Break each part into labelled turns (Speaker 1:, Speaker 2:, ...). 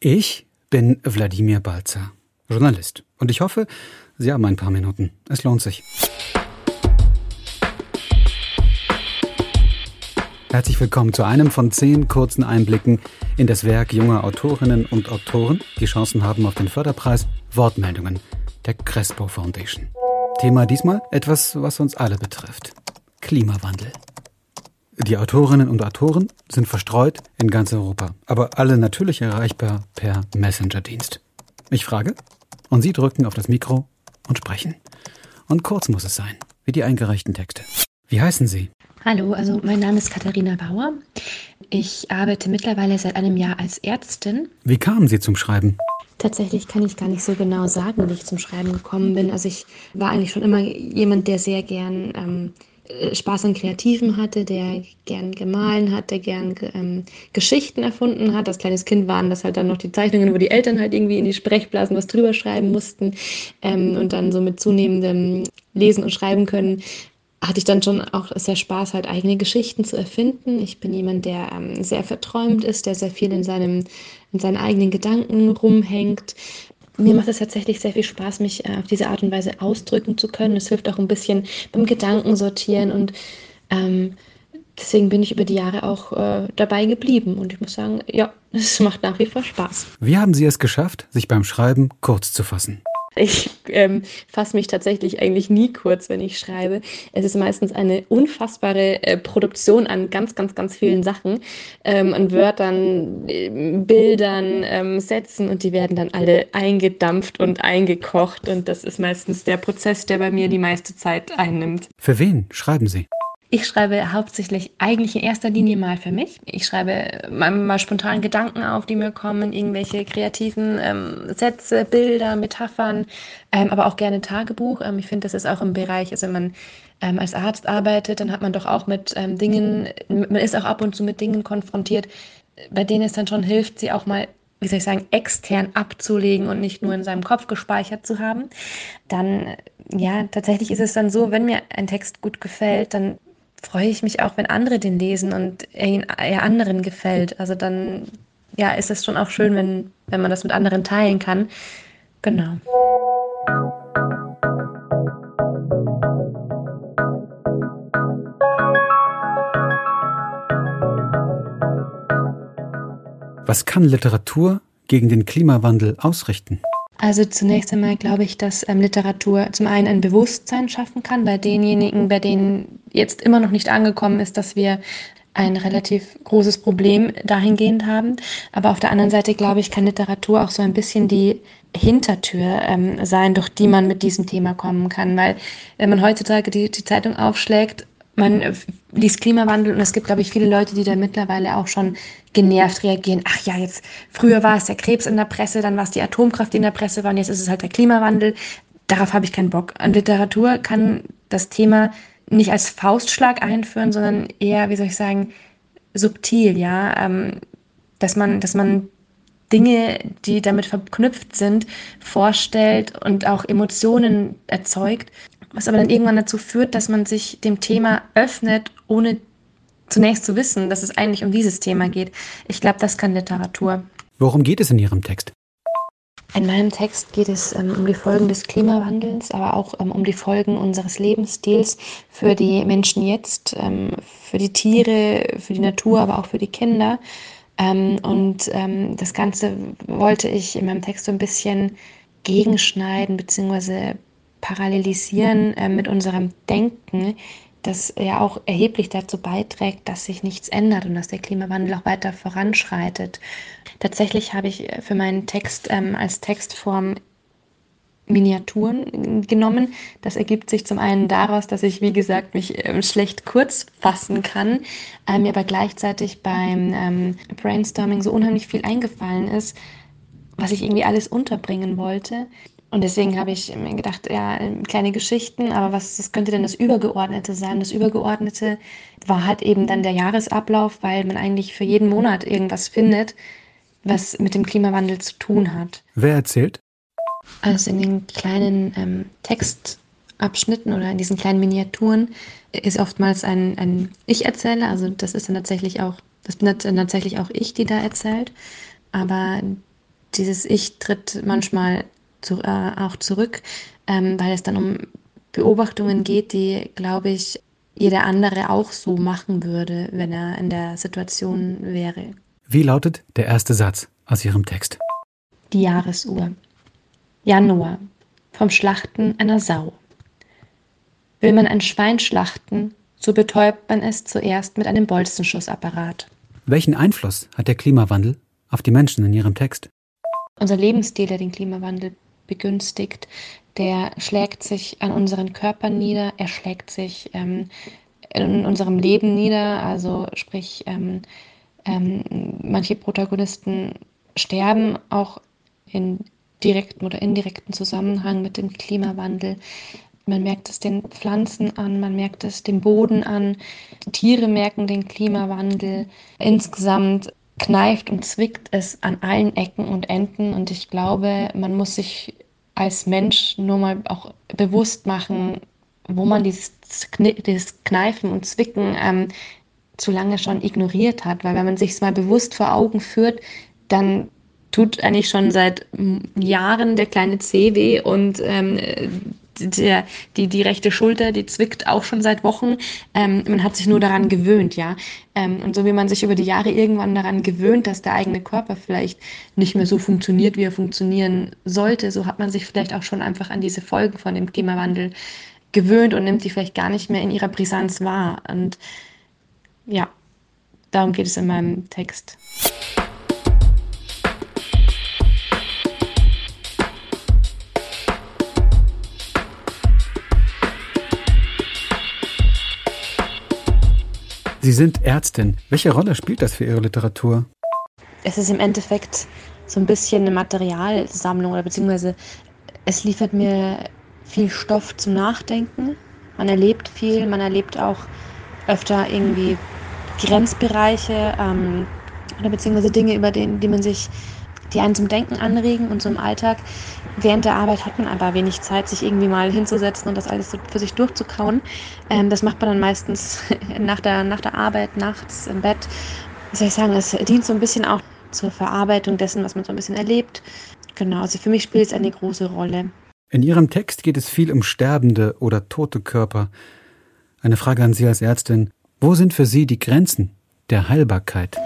Speaker 1: Ich bin Wladimir Balzer, Journalist. Und ich hoffe, Sie haben ein paar Minuten. Es lohnt sich. Herzlich willkommen zu einem von zehn kurzen Einblicken in das Werk junger Autorinnen und Autoren, die Chancen haben auf den Förderpreis Wortmeldungen der Crespo Foundation. Thema diesmal etwas, was uns alle betrifft. Klimawandel. Die Autorinnen und Autoren sind verstreut in ganz Europa, aber alle natürlich erreichbar per Messenger-Dienst. Ich frage und Sie drücken auf das Mikro und sprechen. Und kurz muss es sein, wie die eingereichten Texte. Wie heißen Sie?
Speaker 2: Hallo, also mein Name ist Katharina Bauer. Ich arbeite mittlerweile seit einem Jahr als Ärztin.
Speaker 1: Wie kamen Sie zum Schreiben?
Speaker 2: Tatsächlich kann ich gar nicht so genau sagen, wie ich zum Schreiben gekommen bin. Also ich war eigentlich schon immer jemand, der sehr gern ähm, äh, Spaß an Kreativen hatte, der gern gemahlen hat, der gern ähm, Geschichten erfunden hat. Als kleines Kind waren das halt dann noch die Zeichnungen, wo die Eltern halt irgendwie in die Sprechblasen was drüber schreiben mussten. Ähm, und dann so mit zunehmendem Lesen und Schreiben können hatte ich dann schon auch sehr Spaß, halt eigene Geschichten zu erfinden. Ich bin jemand, der ähm, sehr verträumt ist, der sehr viel in, seinem, in seinen eigenen Gedanken rumhängt mir macht es tatsächlich sehr viel Spaß, mich äh, auf diese Art und Weise ausdrücken zu können. Es hilft auch ein bisschen beim Gedankensortieren und ähm, deswegen bin ich über die Jahre auch äh, dabei geblieben. Und ich muss sagen, ja, es macht nach wie vor Spaß.
Speaker 1: Wie haben Sie es geschafft, sich beim Schreiben kurz zu fassen?
Speaker 2: Ich ähm, fasse mich tatsächlich eigentlich nie kurz, wenn ich schreibe. Es ist meistens eine unfassbare äh, Produktion an ganz, ganz, ganz vielen Sachen, ähm, an Wörtern, äh, Bildern, ähm, Sätzen und die werden dann alle eingedampft und eingekocht und das ist meistens der Prozess, der bei mir die meiste Zeit einnimmt.
Speaker 1: Für wen schreiben Sie?
Speaker 2: Ich schreibe hauptsächlich eigentlich in erster Linie mal für mich. Ich schreibe mal, mal spontan Gedanken auf, die mir kommen, irgendwelche kreativen ähm, Sätze, Bilder, Metaphern, ähm, aber auch gerne Tagebuch. Ähm, ich finde, das ist auch im Bereich, also wenn man ähm, als Arzt arbeitet, dann hat man doch auch mit ähm, Dingen, man ist auch ab und zu mit Dingen konfrontiert, bei denen es dann schon hilft, sie auch mal wie soll ich sagen, extern abzulegen und nicht nur in seinem Kopf gespeichert zu haben, dann, ja, tatsächlich ist es dann so, wenn mir ein Text gut gefällt, dann freue ich mich auch, wenn andere den lesen und er, ihn, er anderen gefällt. Also dann ja, ist es schon auch schön, wenn, wenn man das mit anderen teilen kann. Genau.
Speaker 1: Was kann Literatur gegen den Klimawandel ausrichten?
Speaker 2: Also zunächst einmal glaube ich, dass ähm, Literatur zum einen ein Bewusstsein schaffen kann bei denjenigen, bei denen jetzt immer noch nicht angekommen ist, dass wir ein relativ großes Problem dahingehend haben. Aber auf der anderen Seite, glaube ich, kann Literatur auch so ein bisschen die Hintertür ähm, sein, durch die man mit diesem Thema kommen kann. Weil wenn man heutzutage die, die Zeitung aufschlägt, man liest Klimawandel und es gibt, glaube ich, viele Leute, die da mittlerweile auch schon genervt reagieren. Ach ja, jetzt früher war es der Krebs in der Presse, dann war es die Atomkraft, die in der Presse war und jetzt ist es halt der Klimawandel. Darauf habe ich keinen Bock. An Literatur kann das Thema nicht als Faustschlag einführen, sondern eher, wie soll ich sagen, subtil, ja, ähm, dass man, dass man Dinge, die damit verknüpft sind, vorstellt und auch Emotionen erzeugt was aber dann irgendwann dazu führt, dass man sich dem Thema öffnet, ohne zunächst zu wissen, dass es eigentlich um dieses Thema geht. Ich glaube, das kann Literatur.
Speaker 1: Worum geht es in Ihrem Text?
Speaker 2: In meinem Text geht es ähm, um die Folgen des Klimawandels, aber auch ähm, um die Folgen unseres Lebensstils für die Menschen jetzt, ähm, für die Tiere, für die Natur, aber auch für die Kinder. Ähm, und ähm, das Ganze wollte ich in meinem Text so ein bisschen gegenschneiden bzw parallelisieren äh, mit unserem Denken, das ja auch erheblich dazu beiträgt, dass sich nichts ändert und dass der Klimawandel auch weiter voranschreitet. Tatsächlich habe ich für meinen Text ähm, als Textform Miniaturen genommen. Das ergibt sich zum einen daraus, dass ich, wie gesagt, mich äh, schlecht kurz fassen kann, äh, mir aber gleichzeitig beim ähm, Brainstorming so unheimlich viel eingefallen ist, was ich irgendwie alles unterbringen wollte. Und deswegen habe ich mir gedacht, ja, kleine Geschichten, aber was, was könnte denn das Übergeordnete sein? Das Übergeordnete war halt eben dann der Jahresablauf, weil man eigentlich für jeden Monat irgendwas findet, was mit dem Klimawandel zu tun hat.
Speaker 1: Wer erzählt?
Speaker 2: Also in den kleinen ähm, Textabschnitten oder in diesen kleinen Miniaturen ist oftmals ein, ein Ich-Erzähler, also das ist dann tatsächlich auch, das bin dann tatsächlich auch ich, die da erzählt. Aber dieses Ich tritt manchmal zu, äh, auch zurück, ähm, weil es dann um Beobachtungen geht, die, glaube ich, jeder andere auch so machen würde, wenn er in der Situation wäre.
Speaker 1: Wie lautet der erste Satz aus Ihrem Text?
Speaker 2: Die Jahresuhr. Januar. Vom Schlachten einer Sau. Will man ein Schwein schlachten, so betäubt man es zuerst mit einem Bolzenschussapparat.
Speaker 1: Welchen Einfluss hat der Klimawandel auf die Menschen in Ihrem Text?
Speaker 2: Unser Lebensstil, der den Klimawandel begünstigt, der schlägt sich an unseren Körpern nieder, er schlägt sich ähm, in unserem Leben nieder. Also sprich, ähm, ähm, manche Protagonisten sterben auch in direkten oder indirekten Zusammenhang mit dem Klimawandel. Man merkt es den Pflanzen an, man merkt es dem Boden an, Tiere merken den Klimawandel. Insgesamt kneift und zwickt es an allen Ecken und Enden und ich glaube, man muss sich als Mensch nur mal auch bewusst machen, wo man dieses, dieses Kneifen und Zwicken ähm, zu lange schon ignoriert hat. Weil wenn man sich es mal bewusst vor Augen führt, dann tut eigentlich schon seit Jahren der kleine Zeh weh und ähm, der, die, die rechte Schulter, die zwickt auch schon seit Wochen. Ähm, man hat sich nur daran gewöhnt, ja. Ähm, und so wie man sich über die Jahre irgendwann daran gewöhnt, dass der eigene Körper vielleicht nicht mehr so funktioniert, wie er funktionieren sollte, so hat man sich vielleicht auch schon einfach an diese Folgen von dem Klimawandel gewöhnt und nimmt sie vielleicht gar nicht mehr in ihrer Brisanz wahr. Und ja, darum geht es in meinem Text.
Speaker 1: Sie sind Ärztin. Welche Rolle spielt das für Ihre Literatur?
Speaker 2: Es ist im Endeffekt so ein bisschen eine Materialsammlung oder beziehungsweise es liefert mir viel Stoff zum Nachdenken. Man erlebt viel, man erlebt auch öfter irgendwie Grenzbereiche ähm, oder beziehungsweise Dinge, über den, die man sich, die einen zum Denken anregen und im Alltag. Während der Arbeit hat man aber wenig Zeit, sich irgendwie mal hinzusetzen und das alles so für sich durchzukauen. Ähm, das macht man dann meistens nach der, nach der Arbeit, nachts im Bett. Was soll ich sagen, es dient so ein bisschen auch zur Verarbeitung dessen, was man so ein bisschen erlebt. Genau, also für mich spielt es eine große Rolle.
Speaker 1: In Ihrem Text geht es viel um sterbende oder tote Körper. Eine Frage an Sie als Ärztin. Wo sind für Sie die Grenzen der Heilbarkeit?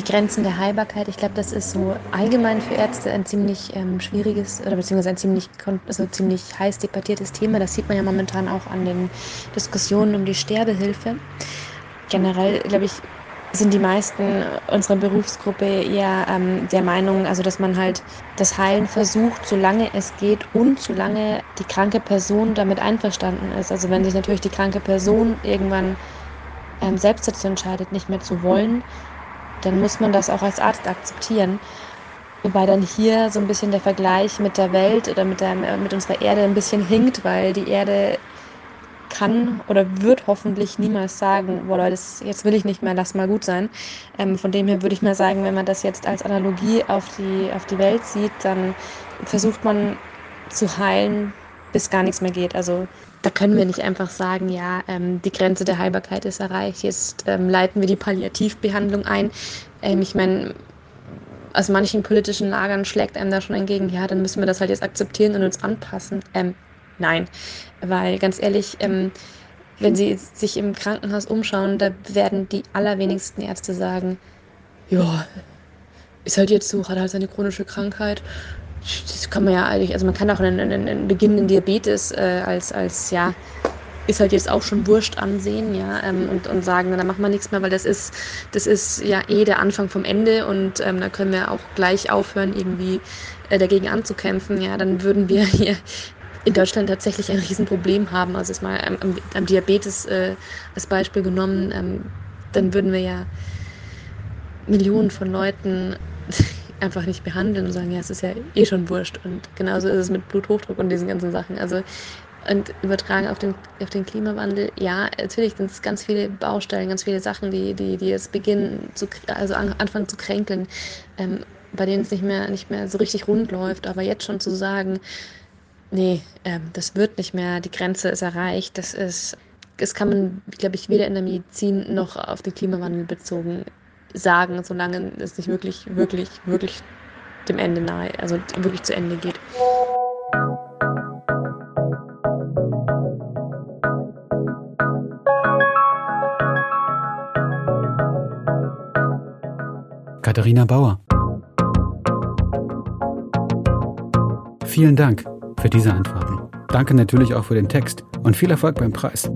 Speaker 2: Die Grenzen der Heilbarkeit, ich glaube, das ist so allgemein für Ärzte ein ziemlich ähm, schwieriges oder beziehungsweise ein ziemlich, also ziemlich heiß debattiertes Thema. Das sieht man ja momentan auch an den Diskussionen um die Sterbehilfe. Generell, glaube ich, sind die meisten unserer Berufsgruppe eher ähm, der Meinung, also dass man halt das Heilen versucht, solange es geht und solange die kranke Person damit einverstanden ist. Also wenn sich natürlich die kranke Person irgendwann ähm, selbst dazu entscheidet, nicht mehr zu wollen, dann muss man das auch als Arzt akzeptieren. Wobei dann hier so ein bisschen der Vergleich mit der Welt oder mit, der, mit unserer Erde ein bisschen hinkt, weil die Erde kann oder wird hoffentlich niemals sagen, boah Leute, jetzt will ich nicht mehr, lass mal gut sein. Ähm, von dem her würde ich mal sagen, wenn man das jetzt als Analogie auf die, auf die Welt sieht, dann versucht man zu heilen, bis gar nichts mehr geht. Also da können wir nicht einfach sagen, ja, ähm, die Grenze der Heilbarkeit ist erreicht, jetzt ähm, leiten wir die Palliativbehandlung ein. Ähm, ich meine, aus manchen politischen Lagern schlägt einem da schon entgegen, ja, dann müssen wir das halt jetzt akzeptieren und uns anpassen. Ähm, Nein, weil ganz ehrlich, ähm, wenn Sie sich im Krankenhaus umschauen, da werden die allerwenigsten Ärzte sagen, ja, ist halt jetzt so, hat halt seine chronische Krankheit. Das kann man ja eigentlich, also man kann auch einen, einen, einen beginnenden Diabetes äh, als, als, ja, ist halt jetzt auch schon wurscht ansehen, ja, ähm, und, und sagen, da machen wir nichts mehr, weil das ist, das ist ja eh der Anfang vom Ende und ähm, da können wir auch gleich aufhören, irgendwie äh, dagegen anzukämpfen, ja, dann würden wir hier in Deutschland tatsächlich ein Riesenproblem haben. Also jetzt mal am, am Diabetes äh, als Beispiel genommen, ähm, dann würden wir ja Millionen von Leuten einfach nicht behandeln und sagen, ja, es ist ja eh schon wurscht. Und genauso ist es mit Bluthochdruck und diesen ganzen Sachen. Also und übertragen auf den, auf den Klimawandel, ja, natürlich sind es ganz viele Baustellen, ganz viele Sachen, die, die, die jetzt beginnen, zu, also an, anfangen zu kränkeln, ähm, bei denen es nicht mehr, nicht mehr so richtig rund läuft. Aber jetzt schon zu sagen, nee, ähm, das wird nicht mehr, die Grenze ist erreicht. Das ist, das kann man, glaube ich, weder in der Medizin noch auf den Klimawandel bezogen sagen, solange es nicht wirklich, wirklich, wirklich dem Ende nahe, also wirklich zu Ende geht.
Speaker 1: Katharina Bauer. Vielen Dank für diese Antworten. Danke natürlich auch für den Text und viel Erfolg beim Preis.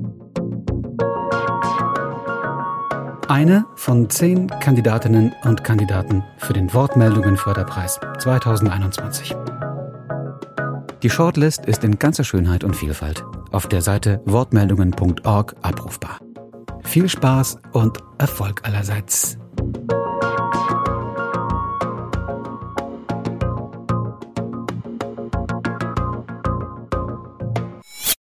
Speaker 1: Eine von zehn Kandidatinnen und Kandidaten für den Wortmeldungen-Förderpreis 2021. Die Shortlist ist in ganzer Schönheit und Vielfalt auf der Seite wortmeldungen.org abrufbar. Viel Spaß und Erfolg allerseits.